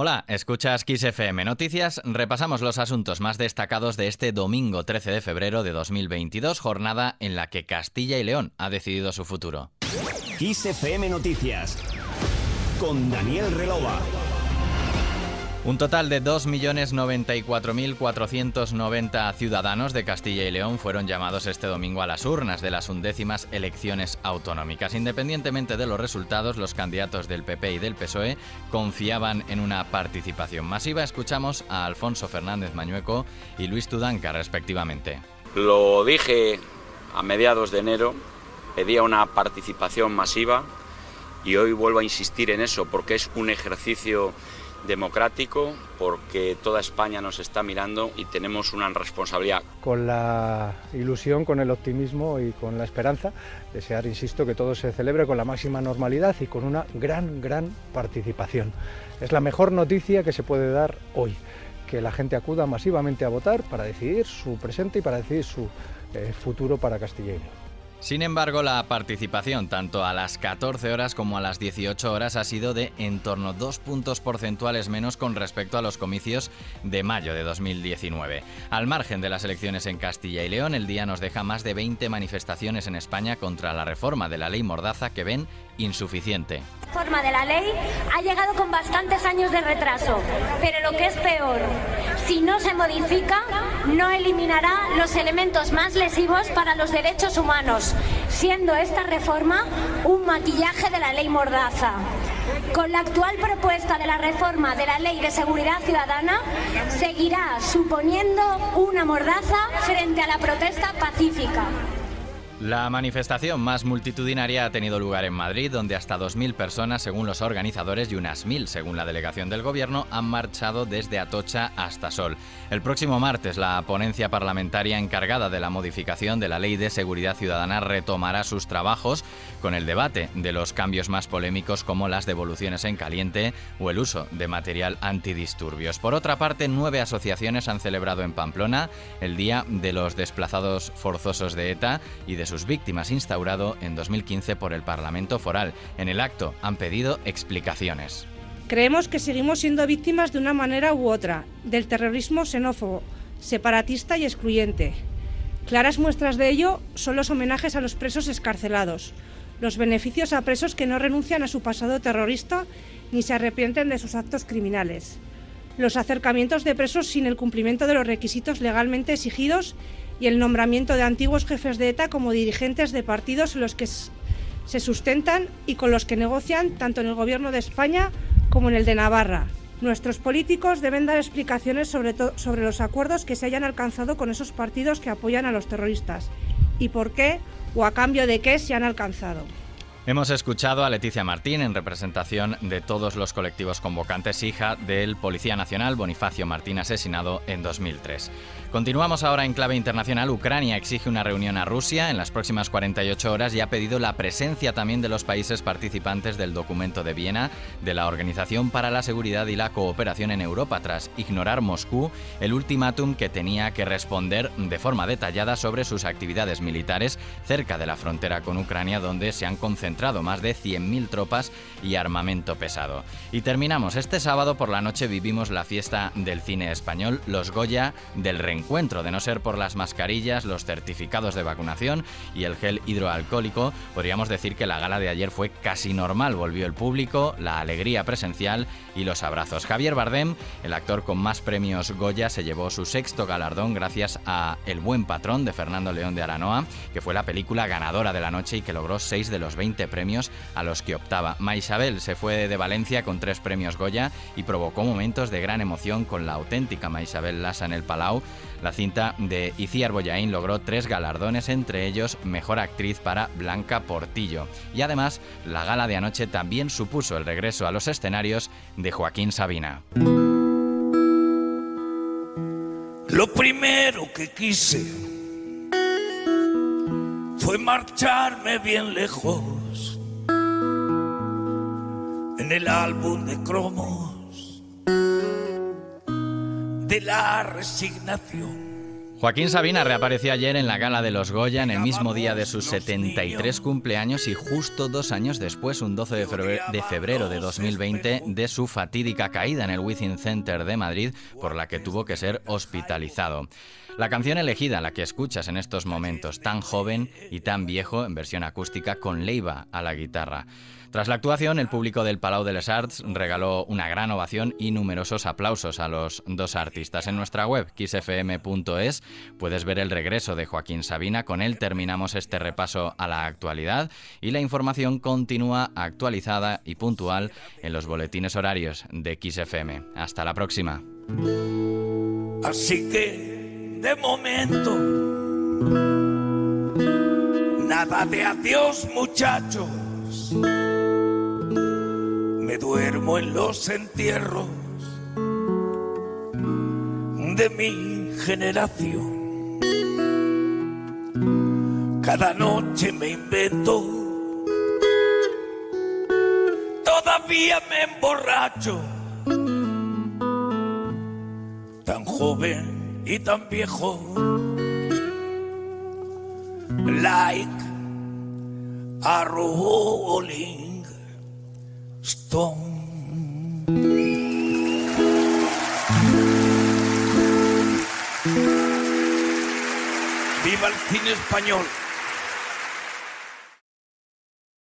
Hola, escuchas Kiss FM Noticias. Repasamos los asuntos más destacados de este domingo 13 de febrero de 2022, jornada en la que Castilla y León ha decidido su futuro. Kiss FM Noticias con Daniel Relova. Un total de 2.094.490 ciudadanos de Castilla y León fueron llamados este domingo a las urnas de las undécimas elecciones autonómicas. Independientemente de los resultados, los candidatos del PP y del PSOE confiaban en una participación masiva. Escuchamos a Alfonso Fernández Mañueco y Luis Tudanca, respectivamente. Lo dije a mediados de enero, pedía una participación masiva y hoy vuelvo a insistir en eso porque es un ejercicio democrático porque toda España nos está mirando y tenemos una responsabilidad. Con la ilusión, con el optimismo y con la esperanza, desear, insisto, que todo se celebre con la máxima normalidad y con una gran, gran participación. Es la mejor noticia que se puede dar hoy, que la gente acuda masivamente a votar para decidir su presente y para decidir su eh, futuro para Castilla y León. Sin embargo, la participación tanto a las 14 horas como a las 18 horas ha sido de en torno a dos puntos porcentuales menos con respecto a los comicios de mayo de 2019. Al margen de las elecciones en Castilla y León, el día nos deja más de 20 manifestaciones en España contra la reforma de la ley Mordaza que ven insuficiente. La reforma de la ley ha llegado con bastantes años de retraso, pero lo que es peor, si no se modifica, no eliminará los elementos más lesivos para los derechos humanos, siendo esta reforma un maquillaje de la ley Mordaza. Con la actual propuesta de la reforma de la Ley de Seguridad Ciudadana, seguirá suponiendo una mordaza frente a la protesta pacífica. La manifestación más multitudinaria ha tenido lugar en Madrid, donde hasta 2.000 personas, según los organizadores, y unas 1.000, según la delegación del Gobierno, han marchado desde Atocha hasta Sol. El próximo martes, la ponencia parlamentaria encargada de la modificación de la Ley de Seguridad Ciudadana retomará sus trabajos con el debate de los cambios más polémicos como las devoluciones en caliente o el uso de material antidisturbios. Por otra parte, nueve asociaciones han celebrado en Pamplona el Día de los Desplazados Forzosos de ETA y de sus víctimas instaurado en 2015 por el Parlamento Foral. En el acto han pedido explicaciones. Creemos que seguimos siendo víctimas de una manera u otra del terrorismo xenófobo, separatista y excluyente. Claras muestras de ello son los homenajes a los presos escarcelados, los beneficios a presos que no renuncian a su pasado terrorista ni se arrepienten de sus actos criminales, los acercamientos de presos sin el cumplimiento de los requisitos legalmente exigidos y el nombramiento de antiguos jefes de ETA como dirigentes de partidos en los que se sustentan y con los que negocian tanto en el Gobierno de España como en el de Navarra. Nuestros políticos deben dar explicaciones sobre, sobre los acuerdos que se hayan alcanzado con esos partidos que apoyan a los terroristas y por qué o a cambio de qué se han alcanzado. Hemos escuchado a Leticia Martín en representación de todos los colectivos convocantes, hija del Policía Nacional Bonifacio Martín, asesinado en 2003. Continuamos ahora en clave internacional. Ucrania exige una reunión a Rusia en las próximas 48 horas y ha pedido la presencia también de los países participantes del documento de Viena de la Organización para la Seguridad y la Cooperación en Europa tras ignorar Moscú el ultimátum que tenía que responder de forma detallada sobre sus actividades militares cerca de la frontera con Ucrania donde se han concentrado más de 100.000 tropas y armamento pesado. Y terminamos. Este sábado por la noche vivimos la fiesta del cine español Los Goya del Rengo encuentro, de no ser por las mascarillas, los certificados de vacunación y el gel hidroalcohólico, podríamos decir que la gala de ayer fue casi normal. Volvió el público, la alegría presencial y los abrazos. Javier Bardem, el actor con más premios Goya, se llevó su sexto galardón gracias a El buen patrón de Fernando León de Aranoa, que fue la película ganadora de la noche y que logró 6 de los 20 premios a los que optaba. Maisabel se fue de Valencia con tres premios Goya y provocó momentos de gran emoción con la auténtica Maisabel Lassa en el Palau, la cinta de Iciar Boyain logró tres galardones, entre ellos Mejor Actriz para Blanca Portillo. Y además, la gala de anoche también supuso el regreso a los escenarios de Joaquín Sabina. Lo primero que quise fue marcharme bien lejos en el álbum de cromos de la resignación Joaquín Sabina reapareció ayer en la gala de los Goya en el mismo día de sus 73 cumpleaños y justo dos años después, un 12 de febrero de 2020, de su fatídica caída en el Within Center de Madrid, por la que tuvo que ser hospitalizado. La canción elegida, la que escuchas en estos momentos, tan joven y tan viejo, en versión acústica, con Leiva a la guitarra. Tras la actuación, el público del Palau de les Arts regaló una gran ovación y numerosos aplausos a los dos artistas. En nuestra web, kissfm.es, puedes ver el regreso de Joaquín Sabina. Con él terminamos este repaso a la actualidad y la información continúa actualizada y puntual en los boletines horarios de XFM. Hasta la próxima. Así que, de momento, nada de adiós muchachos duermo en los entierros de mi generación. Cada noche me invento, todavía me emborracho, tan joven y tan viejo. Like a rolling Viva el cine español.